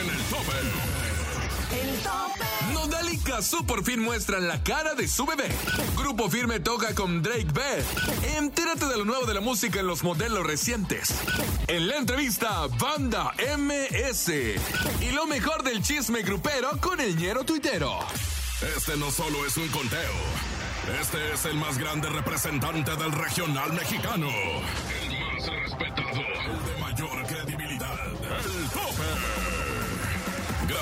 en el tope. El tope. Nodal y Kazu por fin muestran la cara de su bebé. Grupo Firme toca con Drake Bell. Entérate de lo nuevo de la música en los modelos recientes. En la entrevista, Banda MS. Y lo mejor del chisme grupero con el ñero tuitero. Este no solo es un conteo. Este es el más grande representante del regional mexicano. El más respetado. El de mayor credibilidad.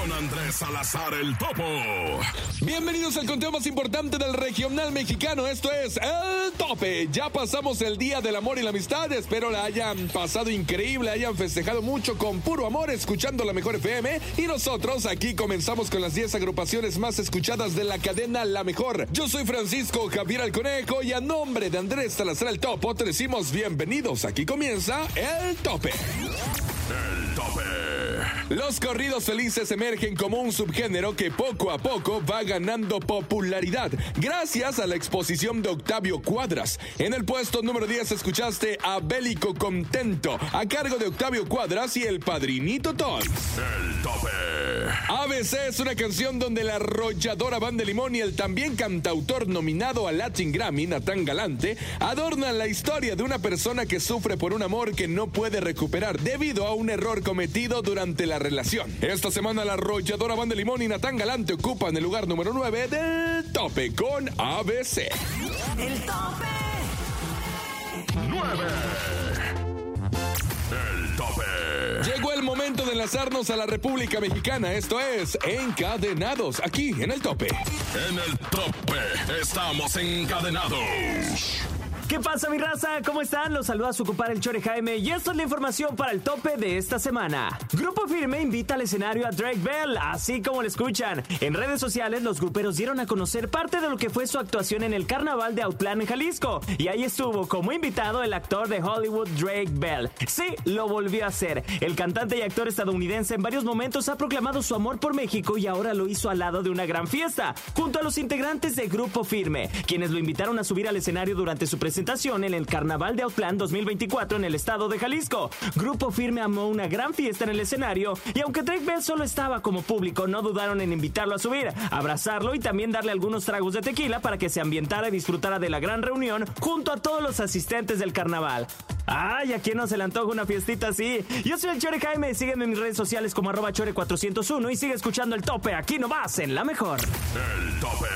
Con Andrés Salazar el Topo. Bienvenidos al conteo más importante del regional mexicano. Esto es El Tope. Ya pasamos el día del amor y la amistad. Espero la hayan pasado increíble, hayan festejado mucho con puro amor, escuchando la mejor FM. Y nosotros aquí comenzamos con las 10 agrupaciones más escuchadas de la cadena La Mejor. Yo soy Francisco Javier Alconejo y a nombre de Andrés Salazar el Topo te decimos bienvenidos. Aquí comienza El Tope. Los corridos felices emergen como un subgénero que poco a poco va ganando popularidad gracias a la exposición de Octavio Cuadras. En el puesto número 10 escuchaste a Bélico Contento a cargo de Octavio Cuadras y el Padrinito Toys. El tope. ABC es una canción donde la arrolladora Banda Limón y el también cantautor nominado al Latin Grammy, Natán Galante, adornan la historia de una persona que sufre por un amor que no puede recuperar debido a un error cometido durante la relación. Esta semana la arrolladora Banda Limón y Natán Galante ocupan el lugar número 9 del tope con ABC. El tope. 9. El tope. Llegó el momento de enlazarnos a la República Mexicana, esto es Encadenados, aquí en el tope. En el tope estamos encadenados. ¿Qué pasa mi raza? ¿Cómo están? Los saluda su compadre el Chore Jaime y esta es la información para el tope de esta semana. Grupo Firme invita al escenario a Drake Bell, así como lo escuchan. En redes sociales los gruperos dieron a conocer parte de lo que fue su actuación en el carnaval de Outland en Jalisco. Y ahí estuvo como invitado el actor de Hollywood Drake Bell. Sí, lo volvió a hacer. El cantante y actor estadounidense en varios momentos ha proclamado su amor por México y ahora lo hizo al lado de una gran fiesta, junto a los integrantes de Grupo Firme, quienes lo invitaron a subir al escenario durante su presentación en el Carnaval de Outland 2024 en el estado de Jalisco. Grupo Firme amó una gran fiesta en el escenario y aunque Drake Bell solo estaba como público, no dudaron en invitarlo a subir, abrazarlo y también darle algunos tragos de tequila para que se ambientara y disfrutara de la gran reunión junto a todos los asistentes del carnaval. Ay, ¿a quién no se le antoja una fiestita así? Yo soy el Chore Jaime, sígueme en mis redes sociales como arroba chore401 y sigue escuchando el tope aquí nomás en La Mejor. El tope.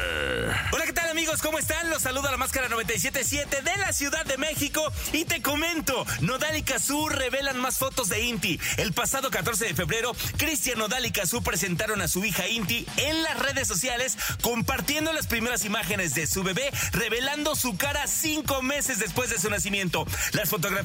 Hola, ¿qué tal amigos? ¿Cómo están? Los saluda la máscara 977 de la Ciudad de México y te comento, Nodal y Kazú revelan más fotos de Inti. El pasado 14 de febrero, Cristian Nodal y Kazú presentaron a su hija Inti en las redes sociales compartiendo las primeras imágenes de su bebé, revelando su cara cinco meses después de su nacimiento. Las fotografías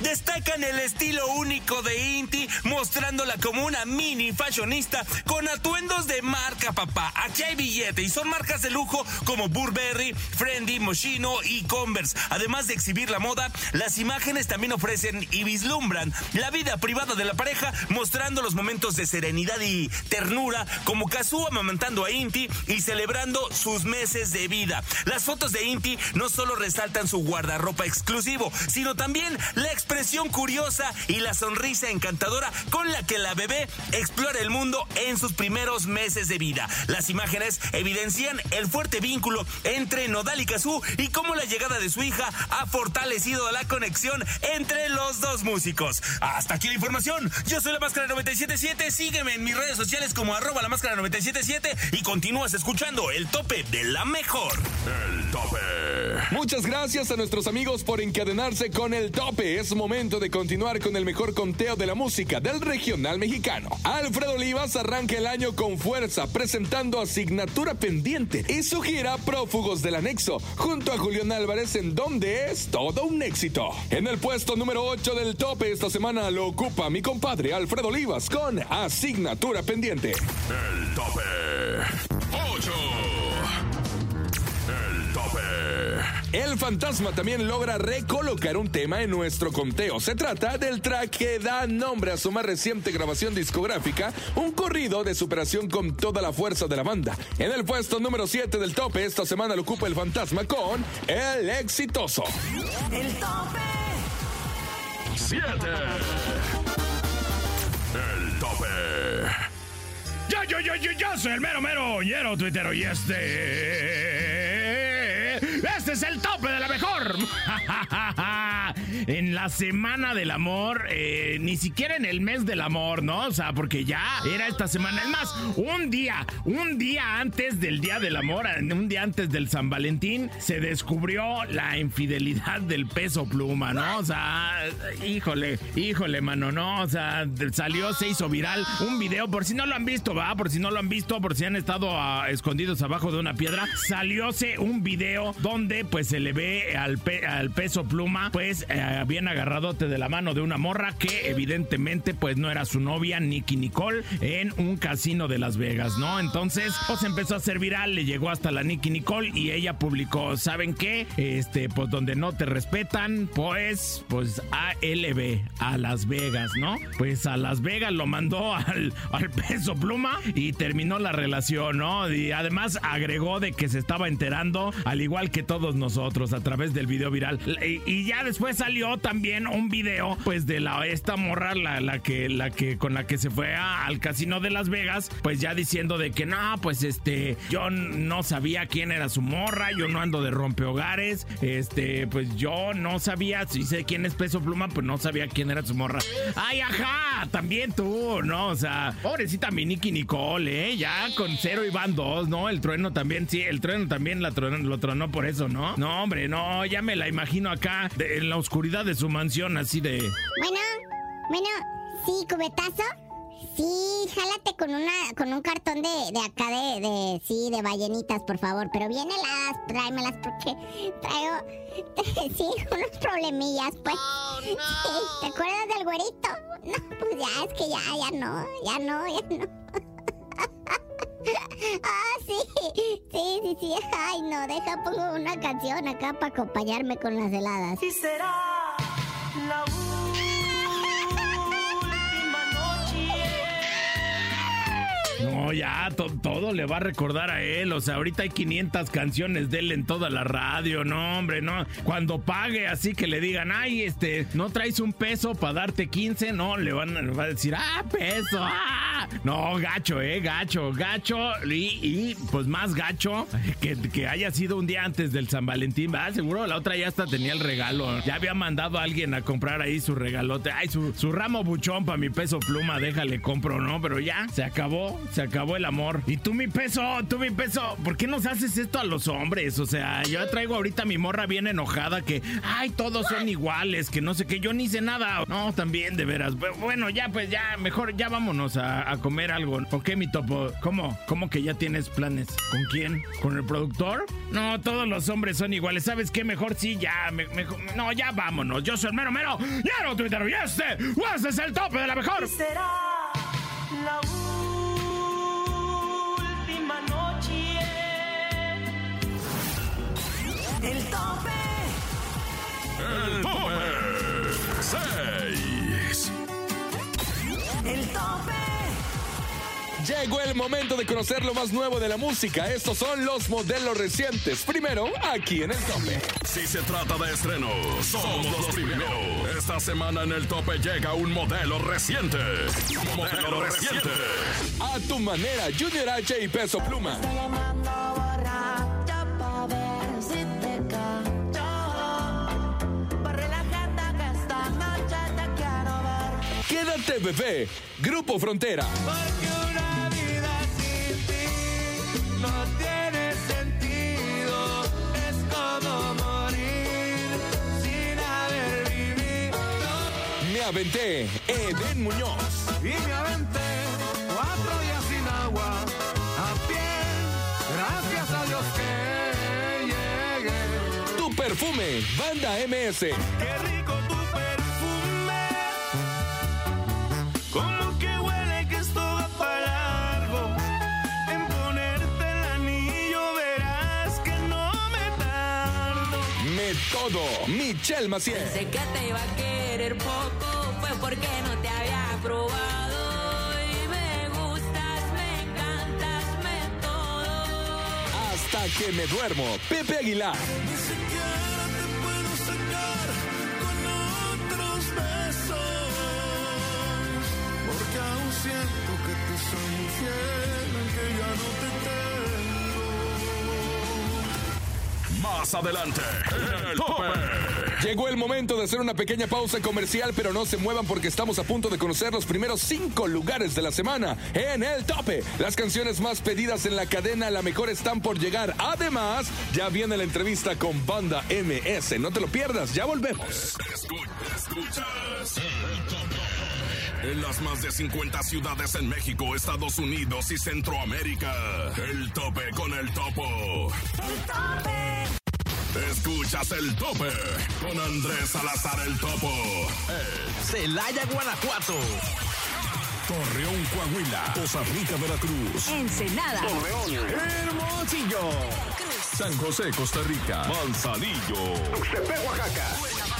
destacan el estilo único de Inti, mostrándola como una mini fashionista con atuendos de marca, papá. Aquí hay billete y son marcas de lujo como Burberry, Friendly, Moschino y Converse. Además de exhibir la moda, las imágenes también ofrecen y vislumbran la vida privada de la pareja, mostrando los momentos de serenidad y ternura, como Kazu amamantando a Inti y celebrando sus meses de vida. Las fotos de Inti no solo resaltan su guardarropa exclusivo, sino también la expresión curiosa y la sonrisa encantadora con la que la bebé explora el mundo en sus primeros meses de vida. Las imágenes evidencian el fuerte vínculo entre Nodal y Kazú y cómo la llegada de su hija ha fortalecido la conexión entre los dos músicos. Hasta aquí la información. Yo soy la Máscara 977. Sígueme en mis redes sociales como arroba la Máscara 977 y continúas escuchando el tope de la mejor. El tope. Muchas gracias a nuestros amigos por encadenarse con el tope. Es momento de continuar con el mejor conteo de la música del regional mexicano. Alfredo Olivas arranca el año con fuerza presentando Asignatura Pendiente y su gira Prófugos del Anexo junto a Julián Álvarez en donde es todo un éxito. En el puesto número 8 del tope esta semana lo ocupa mi compadre Alfredo Olivas con Asignatura Pendiente. El tope. 8. El fantasma también logra recolocar un tema en nuestro conteo. Se trata del track que da nombre a su más reciente grabación discográfica, un corrido de superación con toda la fuerza de la banda. En el puesto número 7 del tope, esta semana lo ocupa el fantasma con El Exitoso. El tope. 7. El tope. Yo, yo, yo, yo, yo soy el mero, mero, tuitero y este... Este es el tope de la mejor. en la semana del amor, eh, ni siquiera en el mes del amor, ¿no? O sea, porque ya era esta semana. Es más, un día, un día antes del día del amor, un día antes del San Valentín, se descubrió la infidelidad del peso pluma, ¿no? O sea, híjole, híjole, mano, ¿no? O sea, salió, se hizo viral un video, por si no lo han visto, va, por si no lo han visto, por si han estado ah, escondidos abajo de una piedra, salióse un video donde pues se le ve al, peso pluma, pues eh, bien agarradote de la mano de una morra que evidentemente pues no era su novia, Nicky Nicole, en un casino de Las Vegas, ¿no? Entonces, pues empezó a ser viral, le llegó hasta la Nicky Nicole y ella publicó, ¿saben qué? Este, pues donde no te respetan, pues, pues ALB, a Las Vegas, ¿no? Pues a Las Vegas lo mandó al, al peso pluma y terminó la relación, ¿no? Y además agregó de que se estaba enterando, al igual que todos nosotros, a través del video viral. Y, ya después salió también un video, pues de la esta morra, la, la que, la que con la que se fue al casino de Las Vegas, pues ya diciendo de que no, pues este, yo no sabía quién era su morra, yo no ando de rompehogares, este, pues yo no sabía, si sé quién es Peso Pluma, pues no sabía quién era su morra. Ay, ajá, también tú, ¿no? O sea, pobrecita mi Nicky Nicole, ¿eh? Ya con cero y van dos, ¿no? El trueno también, sí, el trueno también la lo tronó por eso, ¿no? No, hombre, no, ya me la imagino acá en la oscuridad de su mansión, así de. Bueno, bueno, sí, cubetazo. Sí, jálate con una, con un cartón de, de acá de, de, sí, de ballenitas, por favor. Pero las, tráemelas porque traigo, sí, unos problemillas, pues. ¿Te acuerdas del güerito? No, pues ya, es que ya, ya no, ya no, ya no. ah, sí, sí, sí, sí. Ay, no, deja, pongo una canción acá para acompañarme con las heladas. Y será la No, ya todo le va a recordar a él. O sea, ahorita hay 500 canciones de él en toda la radio. No, hombre, no. Cuando pague así que le digan, ay, este, no traes un peso para darte 15, no, le van a, decir, ah, peso, ah. No, gacho, eh, gacho, gacho. Y, pues más gacho que, que, haya sido un día antes del San Valentín, ¿verdad? Seguro la otra ya hasta tenía el regalo. Ya había mandado a alguien a comprar ahí su regalote. Ay, su, su ramo buchón para mi peso pluma, déjale, compro, ¿no? Pero ya, se acabó se acabó el amor. Y tú mi peso, tú mi peso, ¿por qué nos haces esto a los hombres? O sea, yo traigo ahorita mi morra bien enojada que, ay, todos son iguales, que no sé qué, yo ni sé nada. No, también, de veras. Bueno, ya, pues ya, mejor ya vámonos a, comer algo. ¿Ok, mi topo? ¿Cómo? ¿Cómo que ya tienes planes? ¿Con quién? ¿Con el productor? No, todos los hombres son iguales. ¿Sabes qué? Mejor sí, ya, mejor, no, ya vámonos. Yo soy el mero mero. Ya no Twitter y este, este es el tope de la mejor. Será la El tope. El tope. 6. El tope. Llegó el momento de conocer lo más nuevo de la música. Estos son los modelos recientes. Primero, aquí en el tope. Si se trata de estreno, somos los primeros. Esta semana en el tope llega un modelo reciente. Modelo reciente. A tu manera, Junior H y Peso Pluma. Quédate bebé, Grupo Frontera. Aventé, Eden Muñoz. Y me aventé cuatro días sin agua, a pie, gracias a Dios que llegué. Tu perfume, Banda MS. Qué rico tu perfume. Como que huele que esto va para largo. En ponerte el anillo verás que no me tardo. de todo. Michelle Maciel. Sé que te iba a querer poco, porque no te había probado. Y me gustas, me encantas, me todo. Hasta que me duermo. Pepe Aguilar. Ni siquiera te puedo sacar con otros besos. Porque aún siento que te soy infiel, aunque ya no te tengo. Más adelante, el tope. Llegó el momento de hacer una pequeña pausa comercial, pero no se muevan porque estamos a punto de conocer los primeros cinco lugares de la semana en el tope. Las canciones más pedidas en la cadena, la mejor están por llegar. Además, ya viene la entrevista con Banda MS. No te lo pierdas, ya volvemos. Escu- escuchas el tope. En las más de 50 ciudades en México, Estados Unidos y Centroamérica. El tope con el topo. El tope. Escuchas el tope con Andrés Salazar el topo. Celaya, Guanajuato. Torreón, Coahuila. Costa Rica, Veracruz. Ensenada. Hermosillo. San José, Costa Rica. Manzanillo.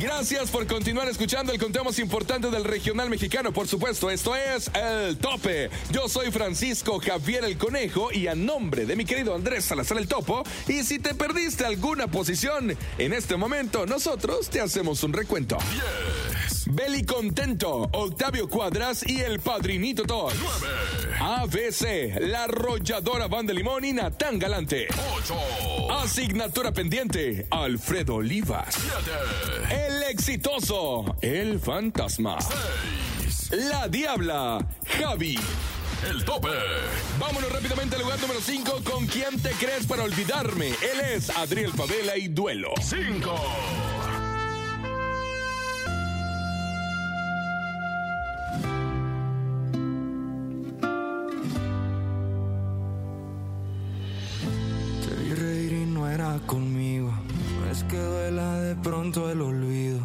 Gracias por continuar escuchando el conteo más importante del regional mexicano. Por supuesto, esto es El Tope. Yo soy Francisco Javier el Conejo y a nombre de mi querido Andrés Salazar el Topo. Y si te perdiste alguna posición, en este momento nosotros te hacemos un recuento. Beli Contento, Octavio Cuadras y el Padrinito Todd. ABC, La Arrolladora Banda Limón y Natán Galante. 8. Asignatura pendiente, Alfredo Olivas. 7. El exitoso, el fantasma. 6. La diabla, Javi. El tope. Vámonos rápidamente al lugar número 5 con quién te crees para olvidarme. Él es Adriel Favela y Duelo. 5. Pronto el olvido.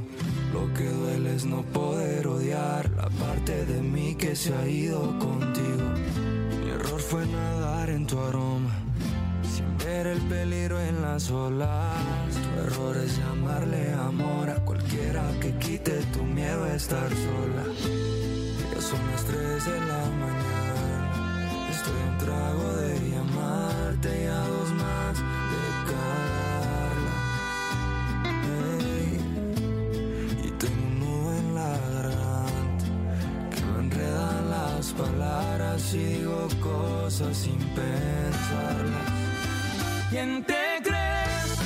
Lo que duele es no poder odiar la parte de mí que se ha ido contigo. Mi error fue nadar en tu aroma. Sin ver el peligro en las olas. Tu error es llamarle amor a cualquiera que quite tu miedo a estar sola. Ya son las 3 de la mañana. Estoy un trago de digo cosas sin pensarlas. ¿Quién te crees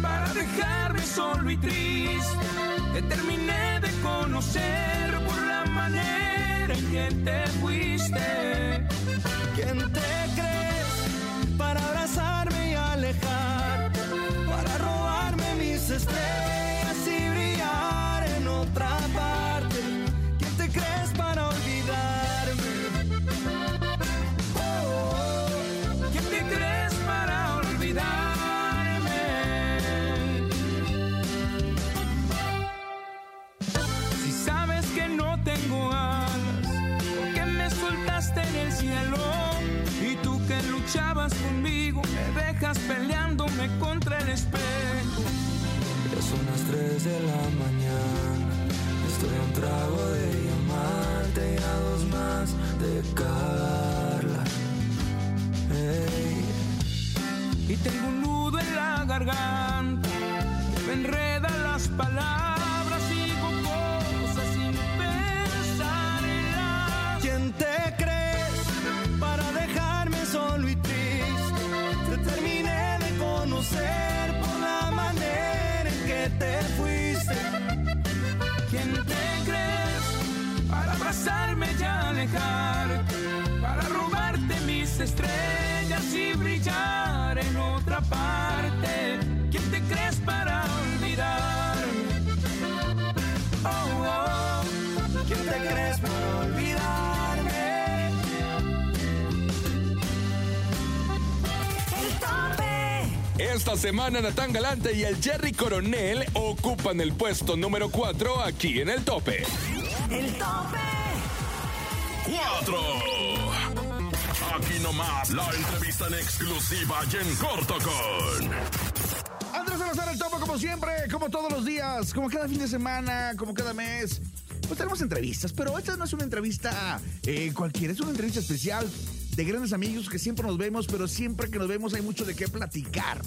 para dejarme solo y triste? Te terminé de conocer por la manera en que te fuiste. ¿Quién te crees para abrazarme y alejar? Para robarme mis estrellas peleándome contra el espejo. Ya son las 3 de la mañana, estoy a un trago de llamarte y a dos más de cagarla. Ey. Y tengo un nudo en la garganta me enreda las palabras abrazarme y alejarte? Para robarte mis estrellas y brillar en otra parte. ¿Quién te crees para olvidarme? Oh, oh. ¿Quién te crees para olvidarme? El tope. Esta semana Natán Galante y el Jerry Coronel ocupan el puesto número 4 aquí en el tope. El tope. 4. Aquí nomás la entrevista en exclusiva y en corto con Andrés Salazar, el topo, como siempre, como todos los días, como cada fin de semana, como cada mes. Pues tenemos entrevistas, pero esta no es una entrevista eh, cualquiera, es una entrevista especial de grandes amigos que siempre nos vemos, pero siempre que nos vemos hay mucho de qué platicar.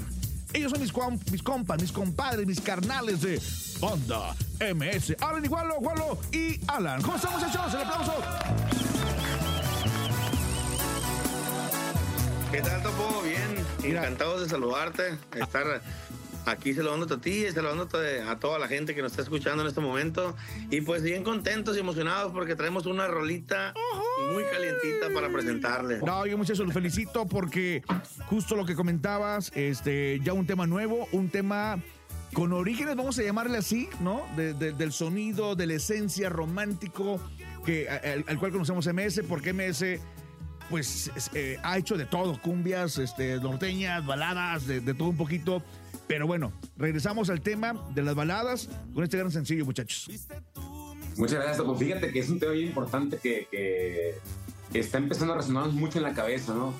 Ellos son mis, cuam- mis compas, mis compadres, mis carnales de Banda MS. Alan Igualo, Gualo y Alan. ¿Cómo están, muchachos? El aplauso. ¿Qué tal, Topo? Bien, Mira. encantado de saludarte, estar aquí saludándote a ti y saludándote a toda la gente que nos está escuchando en este momento. Y pues bien contentos y emocionados porque traemos una rolita muy calientita para presentarles. No, yo muchachos los felicito porque justo lo que comentabas, este, ya un tema nuevo, un tema con orígenes, vamos a llamarle así, ¿no? De- de- del sonido, de la esencia romántico que, al, al cual conocemos MS, porque MS pues es- eh, ha hecho de todo, cumbias, este, norteñas, baladas, de, de todo un poquito. Pero bueno, regresamos al tema de las baladas con este gran sencillo, muchachos. Muchas gracias, Topo. Fíjate que es un tema bien importante que, que está empezando a resonarnos mucho en la cabeza, ¿no?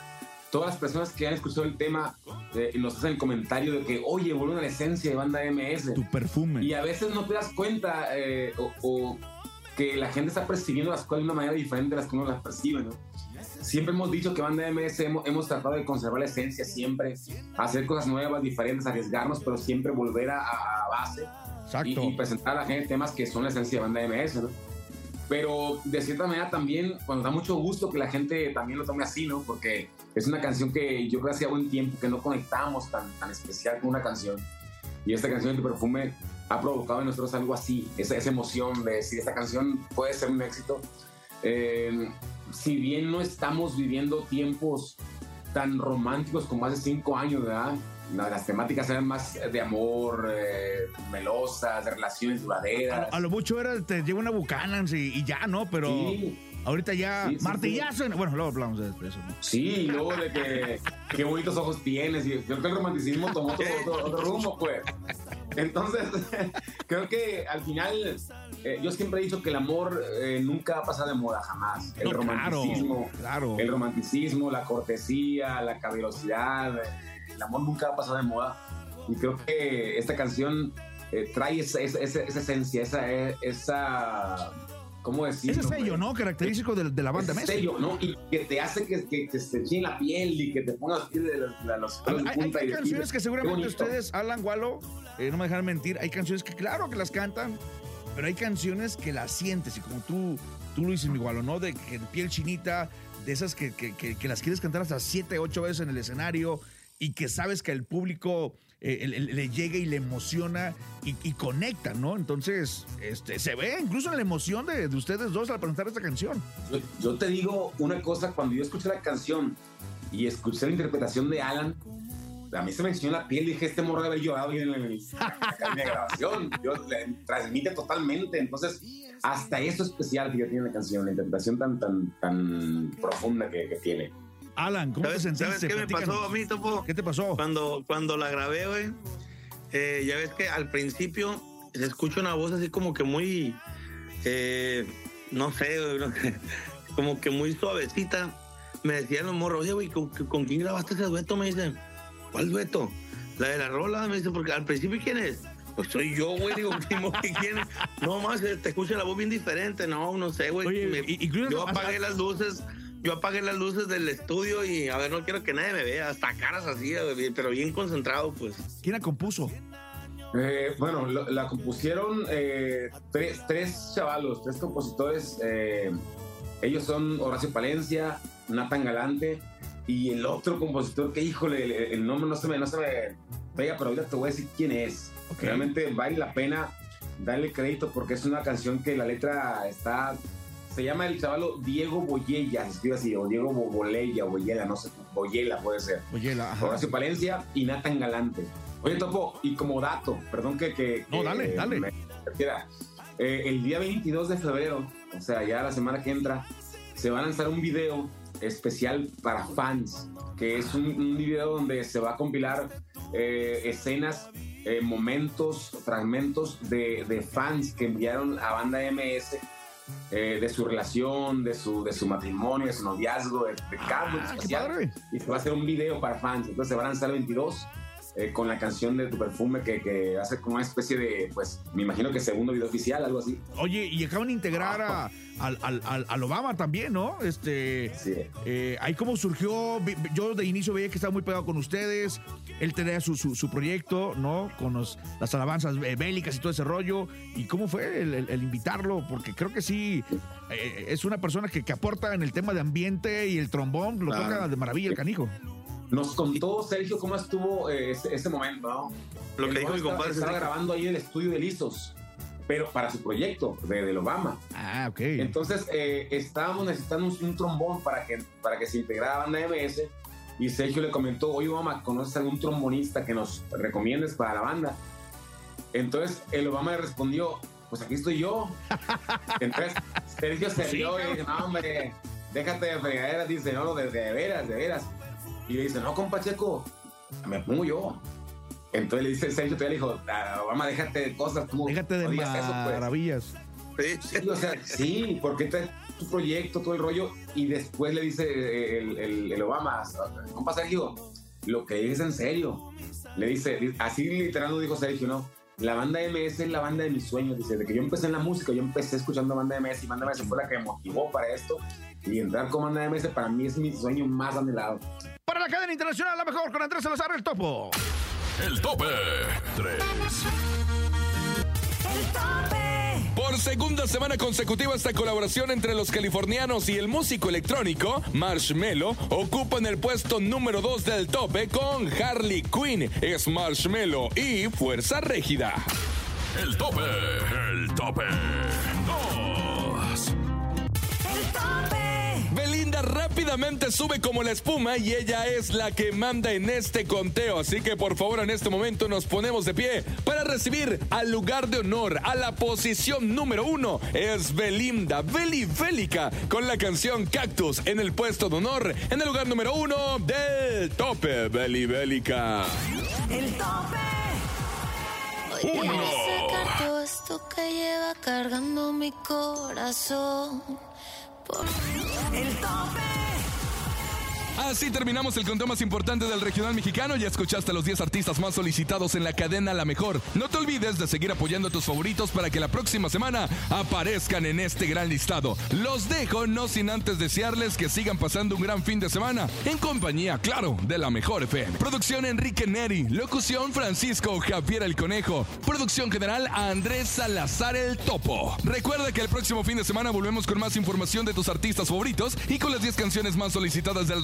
Todas las personas que han escuchado el tema eh, nos hacen el comentario de que, oye, vuelve la esencia de banda MS. Tu perfume. Y a veces no te das cuenta eh, o, o que la gente está percibiendo las cosas de una manera diferente a las que uno las percibe, ¿no? Siempre hemos dicho que Banda MS hemos, hemos tratado de conservar la esencia siempre, hacer cosas nuevas, diferentes, arriesgarnos, pero siempre volver a, a base y, y presentar a la gente temas que son la esencia de Banda MS, ¿no? Pero de cierta manera también, cuando da mucho gusto que la gente también lo tome así, ¿no? Porque es una canción que yo creo que hacía buen tiempo que no conectamos tan, tan especial con una canción. Y esta canción de Perfume ha provocado en nosotros algo así, esa, esa emoción de decir, esta canción puede ser un éxito. Eh, si bien no estamos viviendo tiempos tan románticos como hace cinco años, ¿verdad? La- Las temáticas eran más de amor, eh, melosas, de relaciones duraderas. a lo mucho era, te lleva una Buchanan y, y ya, ¿no? Pero Sí. ahorita ya, Sí, sí, martillazo. en- Bueno, luego hablamos de eso. ¿no? Sí, luego de que qué bonitos ojos tienes. Y yo creo que el romanticismo tomó otro, otro- otro rumbo, pues. Entonces, creo que al final, eh, yo siempre he dicho que el amor eh, nunca va a pasar de moda, jamás. El No, romanticismo, claro. el romanticismo, la cortesía, la caballerosidad, eh, el amor nunca va a pasar de moda. Y creo que esta canción eh, trae esa, esa, esa- esa esencia, esa, esa ¿cómo decirlo? Ese sello? ¿no? Característico de, de la banda Ese Messi. sello, ¿no? Y que te hace que, que, que se te la piel y que te pongas piel de los, de los Hay, canciones que "Qué seguramente bonito". ustedes, Alan Gualo, eh, no me dejan mentir, hay canciones que claro que las cantan, pero hay canciones que las sientes y como tú, tú lo dices, mi Gualo, ¿no? De que piel chinita, de esas que, que- que- que las quieres cantar hasta siete, ocho veces en el escenario y que sabes que al público eh, le, le llega y le emociona y, conecta, ¿no? Entonces, este, se ve incluso en la emoción de, de ustedes dos al presentar esta canción. Yo, yo te digo una cosa, cuando yo escuché la canción y escuché la interpretación de Alan, a mí se me enseñó la piel y dije, este morro debe haber llorado bien en, el- en la grabación. Yo, le transmite totalmente. Entonces, hasta eso especial que tiene la canción, la interpretación tan, tan, tan profunda que tiene. Alan, ¿cómo ¿Sabes, te sentiste? ¿sabes qué me pasó a mí, Topo? ¿Qué te pasó? Cuando, cuando la grabé, güey, eh, ya ves que al principio se escucha una voz así como que muy, eh, no sé, güey, como que muy suavecita. Me decían los morros, oye, güey, ¿con, con quién grabaste ese dueto? Me dicen, ¿cuál dueto? La de la rola, me dice, porque al principio, ¿quién es? Pues soy yo, güey, digo, ¿quién es? No más, eh, te escucha la voz bien diferente, no, no sé, güey. Oye, Me- y- yo apagué las luces, yo apagué las luces del estudio y, a ver, no quiero que nadie me vea, hasta caras así, pero bien concentrado, pues. ¿Quién la compuso? Eh, bueno, lo- la compusieron eh, tres, tres chavalos, tres compositores. eh, ellos son Horacio Palencia, Nathan Galante y el otro compositor que, híjole, el, el nombre no se me, no se me pega, pero ahorita te voy a decir quién es. Realmente vale la pena darle crédito porque es una canción que la letra está. Se llama el chavalo Diego Boyella, se escribe así, o Diego Bo- Bolella, Boyella, no sé, Boyela puede ser. Oye, la, ajá. Horacio Palencia y Nathan Galante. Oye, Topo, y como dato, perdón que... que No, dale, dale. me. Eh, el día 22 de febrero, o sea, ya la semana que entra, se va a lanzar un video especial para fans, que es un, un video donde se va a compilar eh, escenas, eh, momentos, fragmentos de, de fans que enviaron a banda MS eh, de su relación, de su, de su matrimonio, de su noviazgo, de, de momento Ah. Y se va a hacer un video para fans. Entonces se va a lanzar el 22 eh, con la canción de tu perfume que, que ser como una especie de, pues, me imagino que segundo video oficial, algo así. Oye, y acaban de integrar a, al, al- al- al Obama también, ¿no? Este, Sí. eh, ahí cómo surgió, yo de inicio veía que estaba muy pegado con ustedes, él tenía su, su, su proyecto, ¿no? Con los- las alabanzas eh, bélicas y todo ese rollo, y cómo fue el, el- el invitarlo, porque creo que sí, eh, es una persona que, que aporta en el tema de ambiente y el trombón, lo toca de maravilla el canijo. Nos contó Sergio cómo estuvo eh, ese, ese momento, ¿no? Lo que El dijo mi estaba- compadre Estaba Sergio. grabando ahí el estudio de Lizos, pero para su proyecto de, del Obama. Ah, ok. Entonces eh, estábamos necesitando un, un trombón para que, para que se integrara a banda MS y Sergio le comentó, oye Obama, ¿conoces algún trombonista que nos recomiendes para la banda? Entonces el Obama le respondió, pues aquí estoy yo. Entonces Sergio se Sí, rió y dice, no hombre, déjate de fregaderas, dice, no, de, de veras, de veras. Y le dice, no, compa Checo, me pongo yo. Entonces le dice Sergio, todavía le dijo, "Ah, Obama, déjate de cosas, como Déjate de no digas eso, pues". maravillas. Sí. Sí, o sea, sí, porque traes tu proyecto, todo el rollo, y después le dice el, el- el Obama, compa Sergio, lo que es en serio. Le dice, así literal lo dijo Sergio, ¿no? La banda MS es la banda de mis sueños. Dice, de que yo empecé en la música, yo empecé escuchando banda MS y banda MS fue la que me motivó para esto. Y entrar con banda MS para mí es mi sueño más anhelado. Para la cadena internacional, la mejor con Andrés Salazar, el topo. El tope 3. El tope. Por segunda semana consecutiva esta colaboración entre los californianos y el músico electrónico Marshmello ocupan el puesto número 2 del tope con Harley Quinn, es Marshmello y Fuerza Régida. El tope. El tope Belinda rápidamente sube como la espuma y ella es la que manda en este conteo. Así que por favor en este momento nos ponemos de pie para recibir al lugar de honor, a la posición número uno. Es Belinda, Beli Bélica, con la canción Cactus en el puesto de honor, en el lugar número uno del tope Beli Bélica. El tope. Uno. Quiero sacar todo esto que lleva cargando mi corazón. Por El tope. Así terminamos el conteo más importante del regional mexicano. Ya escuchaste a los 10 artistas más solicitados en la cadena La Mejor. No te olvides de seguir apoyando a tus favoritos para que la próxima semana aparezcan en este gran listado. Los dejo no sin antes desearles que sigan pasando un gran fin de semana en compañía, claro, de La Mejor FM. Producción Enrique Neri, locución Francisco Javier el Conejo, producción general Andrés Salazar el Topo. Recuerda que el próximo fin de semana volvemos con más información de tus artistas favoritos y con las 10 canciones más solicitadas del